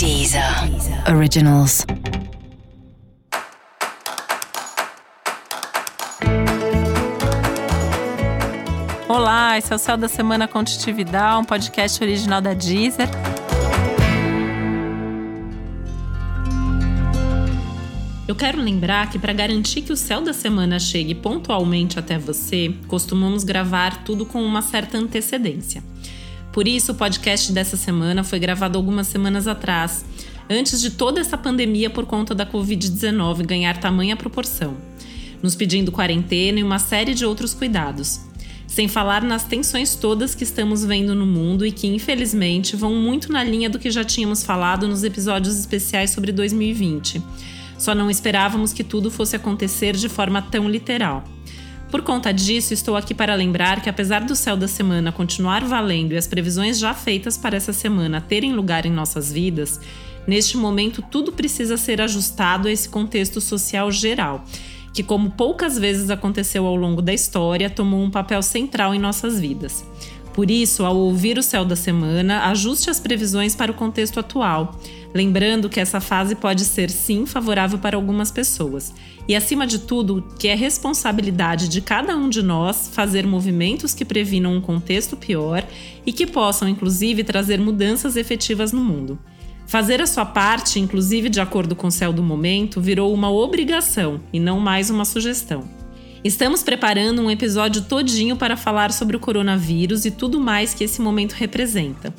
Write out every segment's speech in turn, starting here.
Deezer Originals. Olá, esse é o Céu da Semana Contitividade, um podcast original da Deezer. Eu quero lembrar que para garantir que o céu da semana chegue pontualmente até você, costumamos gravar tudo com uma certa antecedência. Por isso, o podcast dessa semana foi gravado algumas semanas atrás, antes de toda essa pandemia por conta da Covid-19 ganhar tamanha proporção, nos pedindo quarentena e uma série de outros cuidados. Sem falar nas tensões todas que estamos vendo no mundo e que, infelizmente, vão muito na linha do que já tínhamos falado nos episódios especiais sobre 2020 só não esperávamos que tudo fosse acontecer de forma tão literal. Por conta disso, estou aqui para lembrar que, apesar do céu da semana continuar valendo e as previsões já feitas para essa semana terem lugar em nossas vidas, neste momento tudo precisa ser ajustado a esse contexto social geral, que, como poucas vezes aconteceu ao longo da história, tomou um papel central em nossas vidas. Por isso, ao ouvir o céu da semana, ajuste as previsões para o contexto atual Lembrando que essa fase pode ser sim favorável para algumas pessoas. E acima de tudo, que é responsabilidade de cada um de nós fazer movimentos que previnam um contexto pior e que possam, inclusive, trazer mudanças efetivas no mundo. Fazer a sua parte, inclusive de acordo com o céu do momento, virou uma obrigação e não mais uma sugestão. Estamos preparando um episódio todinho para falar sobre o coronavírus e tudo mais que esse momento representa.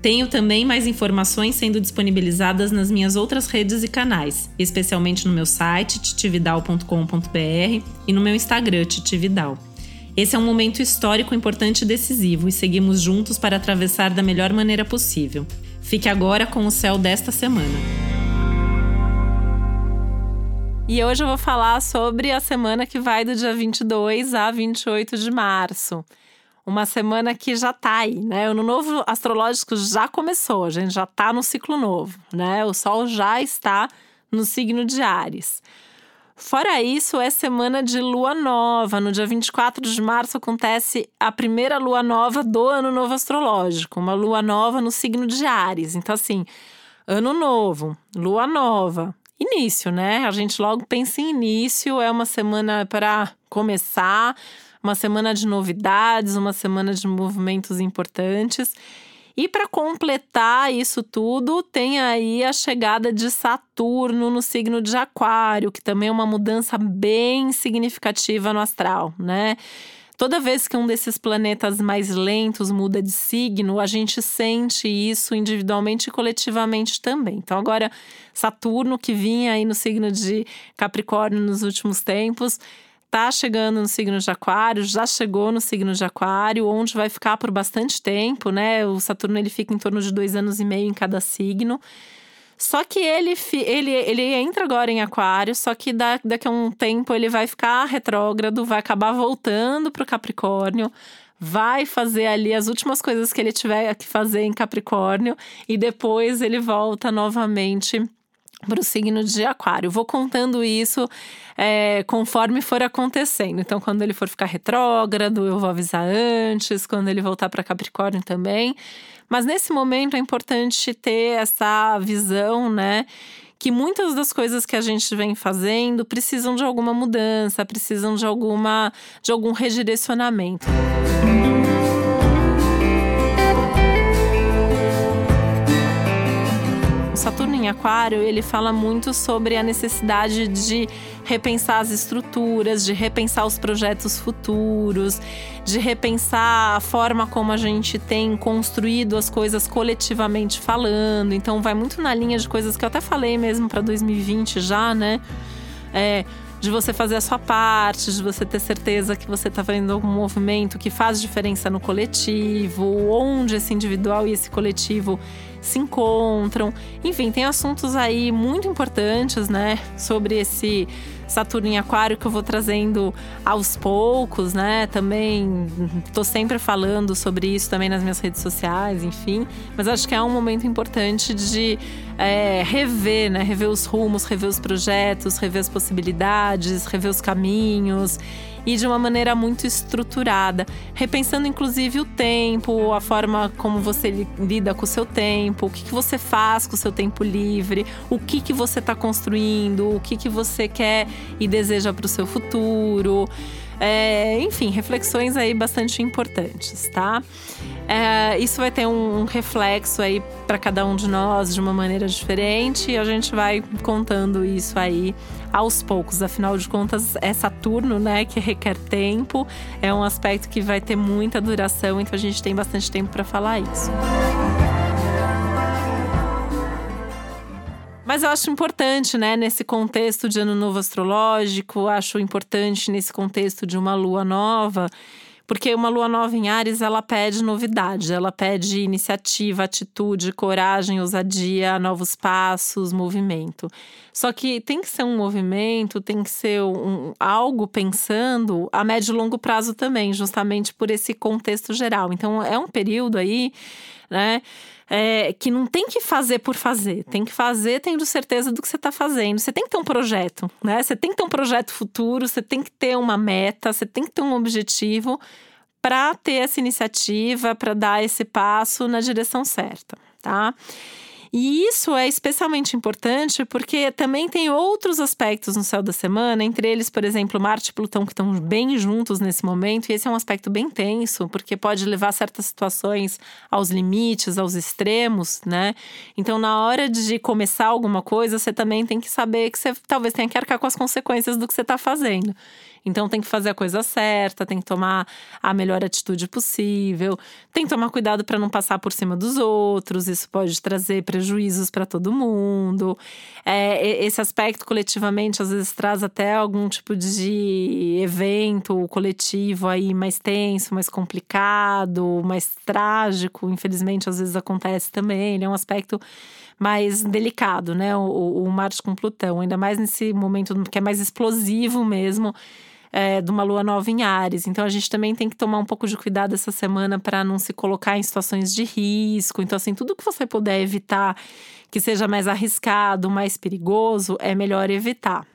Tenho também mais informações sendo disponibilizadas nas minhas outras redes e canais, especialmente no meu site titividal.com.br e no meu Instagram titividal. Esse é um momento histórico importante e decisivo e seguimos juntos para atravessar da melhor maneira possível. Fique agora com o céu desta semana. E hoje eu vou falar sobre a semana que vai do dia 22 a 28 de março uma semana que já tá aí, né? O ano novo astrológico já começou, a gente já tá no ciclo novo, né? O sol já está no signo de Ares. Fora isso, é semana de lua nova. No dia 24 de março acontece a primeira lua nova do ano novo astrológico, uma lua nova no signo de Ares. Então, assim, ano novo, lua nova, início, né? A gente logo pensa em início, é uma semana para começar uma semana de novidades, uma semana de movimentos importantes. E para completar isso tudo, tem aí a chegada de Saturno no signo de Aquário, que também é uma mudança bem significativa no astral, né? Toda vez que um desses planetas mais lentos muda de signo, a gente sente isso individualmente e coletivamente também. Então, agora, Saturno, que vinha aí no signo de Capricórnio nos últimos tempos, tá chegando no signo de Aquário, já chegou no signo de Aquário, onde vai ficar por bastante tempo, né? O Saturno ele fica em torno de dois anos e meio em cada signo. Só que ele, ele, ele entra agora em Aquário, só que daqui a um tempo ele vai ficar retrógrado, vai acabar voltando para o Capricórnio, vai fazer ali as últimas coisas que ele tiver que fazer em Capricórnio e depois ele volta novamente para o signo de Aquário. Vou contando isso é, conforme for acontecendo. Então, quando ele for ficar retrógrado, eu vou avisar antes, quando ele voltar para Capricórnio também. Mas nesse momento é importante ter essa visão, né? Que muitas das coisas que a gente vem fazendo precisam de alguma mudança, precisam de alguma de algum redirecionamento. Saturno Aquário, ele fala muito sobre a necessidade de repensar as estruturas, de repensar os projetos futuros, de repensar a forma como a gente tem construído as coisas coletivamente falando. Então, vai muito na linha de coisas que eu até falei mesmo para 2020 já, né? É, de você fazer a sua parte, de você ter certeza que você está fazendo algum movimento que faz diferença no coletivo, onde esse individual e esse coletivo se encontram. Enfim, tem assuntos aí muito importantes, né, sobre esse Saturno em Aquário que eu vou trazendo aos poucos, né? Também tô sempre falando sobre isso também nas minhas redes sociais, enfim. Mas acho que é um momento importante de é, rever, né? Rever os rumos, rever os projetos, rever as possibilidades, rever os caminhos e de uma maneira muito estruturada, repensando inclusive o tempo, a forma como você lida com o seu tempo, o que, que você faz com o seu tempo livre, o que, que você está construindo, o que, que você quer e deseja para o seu futuro. É, enfim, reflexões aí bastante importantes, tá? É, isso vai ter um, reflexo aí para cada um de nós de uma maneira diferente e a gente vai contando isso aí aos poucos. Afinal de contas, é Saturno, né, que requer tempo, é um aspecto que vai ter muita duração, então a gente tem bastante tempo para falar isso. Mas eu acho importante, né, nesse contexto de ano novo astrológico, acho importante nesse contexto de uma lua nova, porque uma lua nova em Ares, ela pede novidade, ela pede iniciativa, atitude, coragem, ousadia, novos passos, movimento. Só que tem que ser um movimento, tem que ser um, algo pensando a médio e longo prazo também, justamente por esse contexto geral. Então é um período aí, né? É, que não tem que fazer por fazer, tem que fazer tendo certeza do que você está fazendo. Você tem que ter um projeto, né? Você tem que ter um projeto futuro, você tem que ter uma meta, você tem que ter um objetivo para ter essa iniciativa, para dar esse passo na direção certa, tá? E isso é especialmente importante porque também tem outros aspectos no céu da semana, entre eles, por exemplo, Marte e Plutão, que estão bem juntos nesse momento, e esse é um aspecto bem tenso, porque pode levar certas situações aos limites, aos extremos, né? Então, na hora de começar alguma coisa, você também tem que saber que você talvez tenha que arcar com as consequências do que você está fazendo. Então tem que fazer a coisa certa, tem que tomar a melhor atitude possível, tem que tomar cuidado para não passar por cima dos outros, isso pode trazer prejuízos para todo mundo. É, esse aspecto coletivamente às vezes traz até algum tipo de evento coletivo aí mais tenso, mais complicado, mais trágico. Infelizmente, às vezes acontece também. Ele é um aspecto mais delicado, né? O, o Marte com Plutão, ainda mais nesse momento que é mais explosivo mesmo é, de uma lua nova em Ares. Então a gente também tem que tomar um pouco de cuidado essa semana para não se colocar em situações de risco. Então, assim, tudo que você puder evitar que seja mais arriscado, mais perigoso, é melhor evitar.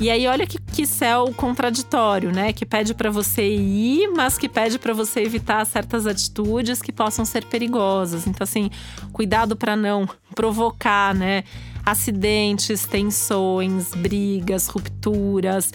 E aí, olha que, que céu contraditório, né? Que pede para você ir, mas que pede para você evitar certas atitudes que possam ser perigosas. Então, assim, cuidado para não provocar, né? Acidentes, tensões, brigas, rupturas,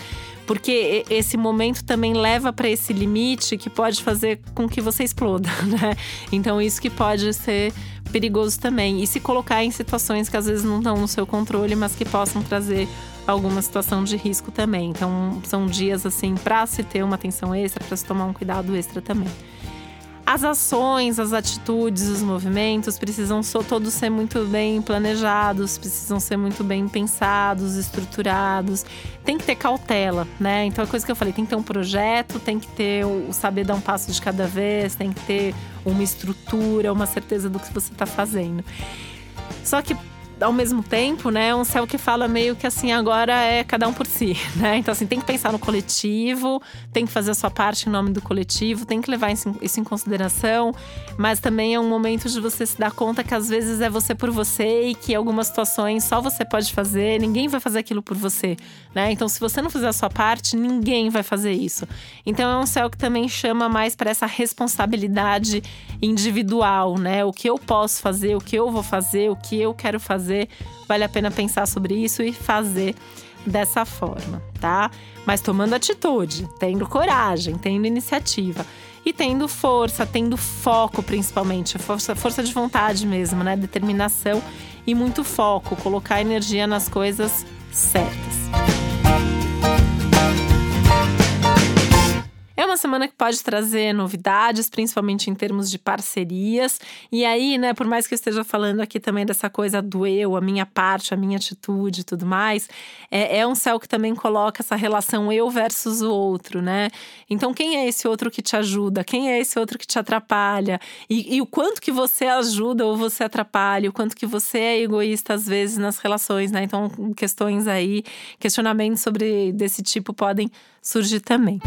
porque esse momento também leva para esse limite que pode fazer com que você exploda, né? Então, isso que pode ser perigoso também. E se colocar em situações que às vezes não estão no seu controle, mas que possam trazer alguma situação de risco também. Então, são dias assim para se ter uma atenção extra, para se tomar um cuidado extra também. As ações, as atitudes, os movimentos precisam todos ser muito bem planejados, precisam ser muito bem pensados, estruturados. Tem que ter cautela, né? Então, a coisa que eu falei, tem que ter um projeto, tem que ter o saber dar um passo de cada vez, tem que ter uma estrutura, uma certeza do que você está fazendo. Só que ao mesmo tempo, né, um céu que fala meio que assim, agora é cada um por si, né? Então, assim, tem que pensar no coletivo, tem que fazer a sua parte em nome do coletivo, tem que levar isso em consideração, mas também é um momento de você se dar conta que às vezes é você por você e que algumas situações só você pode fazer, ninguém vai fazer aquilo por você, né? Então, se você não fizer a sua parte, ninguém vai fazer isso. Então, é um céu que também chama mais para essa responsabilidade individual, né? O que eu posso fazer, o que eu vou fazer, o que eu quero fazer fazer, vale a pena pensar sobre isso e fazer dessa forma, tá? Mas tomando atitude, tendo coragem, tendo iniciativa e tendo força, tendo foco principalmente, força, força de vontade mesmo, né? Determinação e muito foco, colocar energia nas coisas certas. Semana que pode trazer novidades, principalmente em termos de parcerias. E aí, né, por mais que eu esteja falando aqui também dessa coisa do eu, a minha parte, a minha atitude e tudo mais, é, é um céu que também coloca essa relação eu versus o outro, né? Então, quem é esse outro que te ajuda? Quem é esse outro que te atrapalha? E, e o quanto que você ajuda ou você atrapalha? O quanto que você é egoísta às vezes nas relações, né? Então, questões aí, questionamentos sobre desse tipo podem surgir também.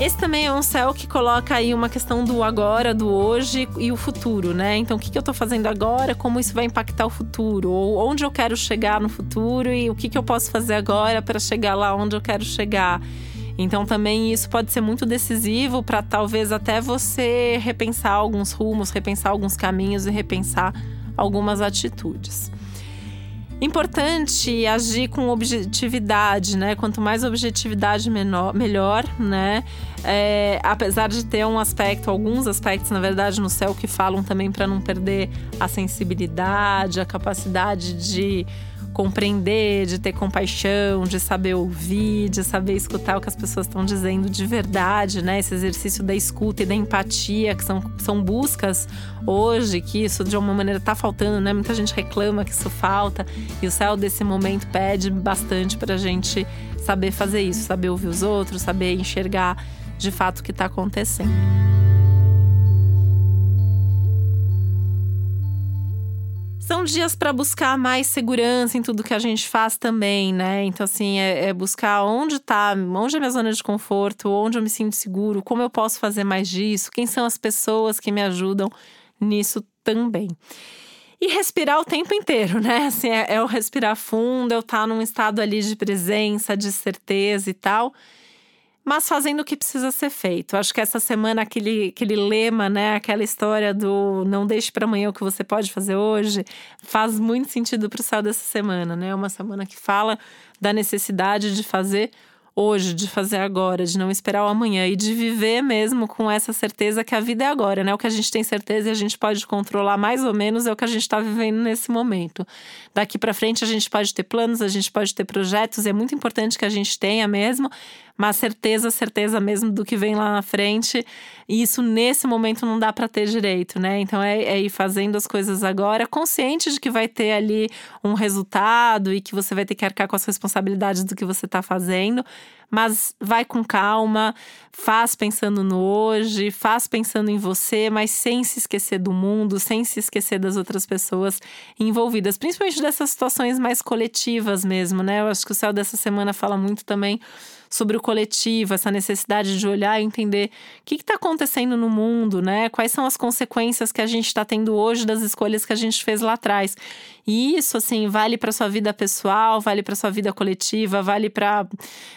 Esse também é um céu que coloca aí uma questão do agora, do hoje e o futuro, né? Então, o que, que eu tô fazendo agora, como isso vai impactar o futuro, ou onde eu quero chegar no futuro e o que, que eu posso fazer agora para chegar lá onde eu quero chegar. Então, também isso pode ser muito decisivo para talvez até você repensar alguns rumos, repensar alguns caminhos e repensar algumas atitudes. Importante agir com objetividade, né? Quanto mais objetividade, menor, melhor, né? É, apesar de ter um aspecto, alguns aspectos, na verdade, no céu que falam também para não perder a sensibilidade, a capacidade de compreender, de ter compaixão, de saber ouvir, de saber escutar o que as pessoas estão dizendo de verdade, né? Esse exercício da escuta e da empatia, que são, são buscas hoje, que isso de uma maneira está faltando, né? Muita gente reclama que isso falta, e o céu desse momento pede bastante para a gente saber fazer isso, saber ouvir os outros, saber enxergar de fato o que está acontecendo. São dias para buscar mais segurança em tudo que a gente faz também, né? Então, assim, é, é, buscar onde tá, onde é minha zona de conforto, onde eu me sinto seguro, como eu posso fazer mais disso, quem são as pessoas que me ajudam nisso também. E respirar o tempo inteiro, né? Assim, é, é o respirar fundo, eu estar tá num estado ali de presença, de certeza e tal mas fazendo o que precisa ser feito. Acho que essa semana aquele, aquele lema, né, aquela história do não deixe para amanhã o que você pode fazer hoje, faz muito sentido para o céu dessa semana, né? É uma semana que fala da necessidade de fazer hoje, de fazer agora, de não esperar o amanhã e de viver mesmo com essa certeza que a vida é agora, né? O que a gente tem certeza e a gente pode controlar mais ou menos é o que a gente está vivendo nesse momento. Daqui para frente a gente pode ter planos, a gente pode ter projetos, é muito importante que a gente tenha mesmo, mas certeza, certeza mesmo do que vem lá na frente. E isso nesse momento não dá para ter direito, né? Então é, é ir fazendo as coisas agora, consciente de que vai ter ali um resultado e que você vai ter que arcar com as responsabilidades do que você está fazendo mas vai com calma, faz pensando no hoje, faz pensando em você, mas sem se esquecer do mundo, sem se esquecer das outras pessoas envolvidas, principalmente dessas situações mais coletivas mesmo, né? Eu acho que o céu dessa semana fala muito também sobre o coletivo, essa necessidade de olhar e entender o que está acontecendo no mundo, né? Quais são as consequências que a gente está tendo hoje das escolhas que a gente fez lá atrás. E isso, assim, vale para sua vida pessoal, vale para sua vida coletiva, vale para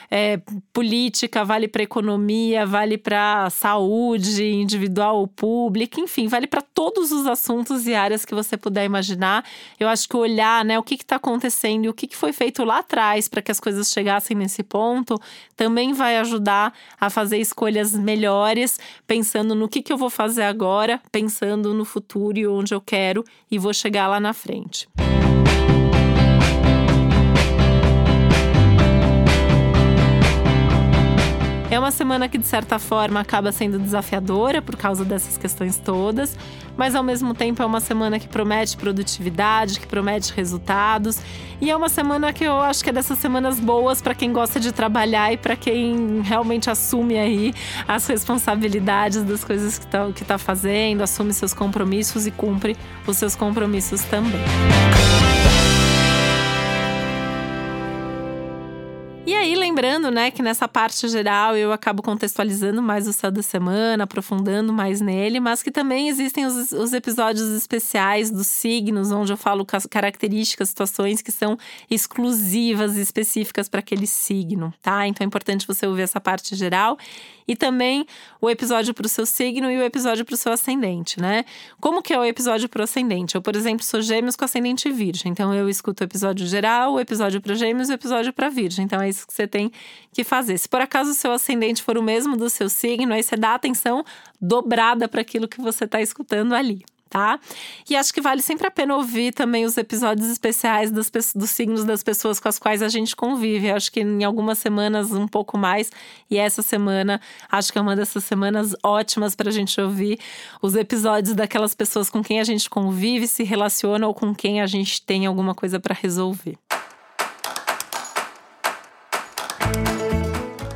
é, política, vale para economia, vale para saúde individual ou pública, enfim, vale para todos os assuntos e áreas que você puder imaginar. Eu acho que olhar, né, o que está acontecendo e o que, que foi feito lá atrás para que as coisas chegassem nesse ponto também vai ajudar a fazer escolhas melhores, pensando no que, que eu vou fazer agora, pensando no futuro e onde eu quero e vou chegar lá na frente. É uma semana que, de certa forma, acaba sendo desafiadora por causa dessas questões todas, mas ao mesmo tempo é uma semana que promete produtividade, que promete resultados. E é uma semana que eu acho que é dessas semanas boas para quem gosta de trabalhar e para quem realmente assume aí as responsabilidades das coisas que está que tá fazendo, assume seus compromissos e cumpre os seus compromissos também. Lembrando, né, que nessa parte geral eu acabo contextualizando mais o céu da semana, aprofundando mais nele, mas que também existem os, os episódios especiais dos signos, onde eu falo características, situações que são exclusivas e específicas para aquele signo, tá? Então é importante você ouvir essa parte geral e também o episódio para o seu signo e o episódio para o seu ascendente, né? Como que é o episódio para o ascendente? Eu, por exemplo, sou gêmeos com ascendente virgem, então eu escuto o episódio geral, o episódio para gêmeos e o episódio para virgem. Então é isso que você tem que fazer. Se por acaso o seu ascendente for o mesmo do seu signo, aí você dá atenção dobrada para aquilo que você está escutando ali tá? E acho que vale sempre a pena ouvir também os episódios especiais dos, signos das pessoas com as quais a gente convive. acho que em algumas semanas um pouco mais, e essa semana acho que é uma dessas semanas ótimas para a gente ouvir os episódios daquelas pessoas com quem a gente convive, se relaciona ou com quem a gente tem alguma coisa para resolver.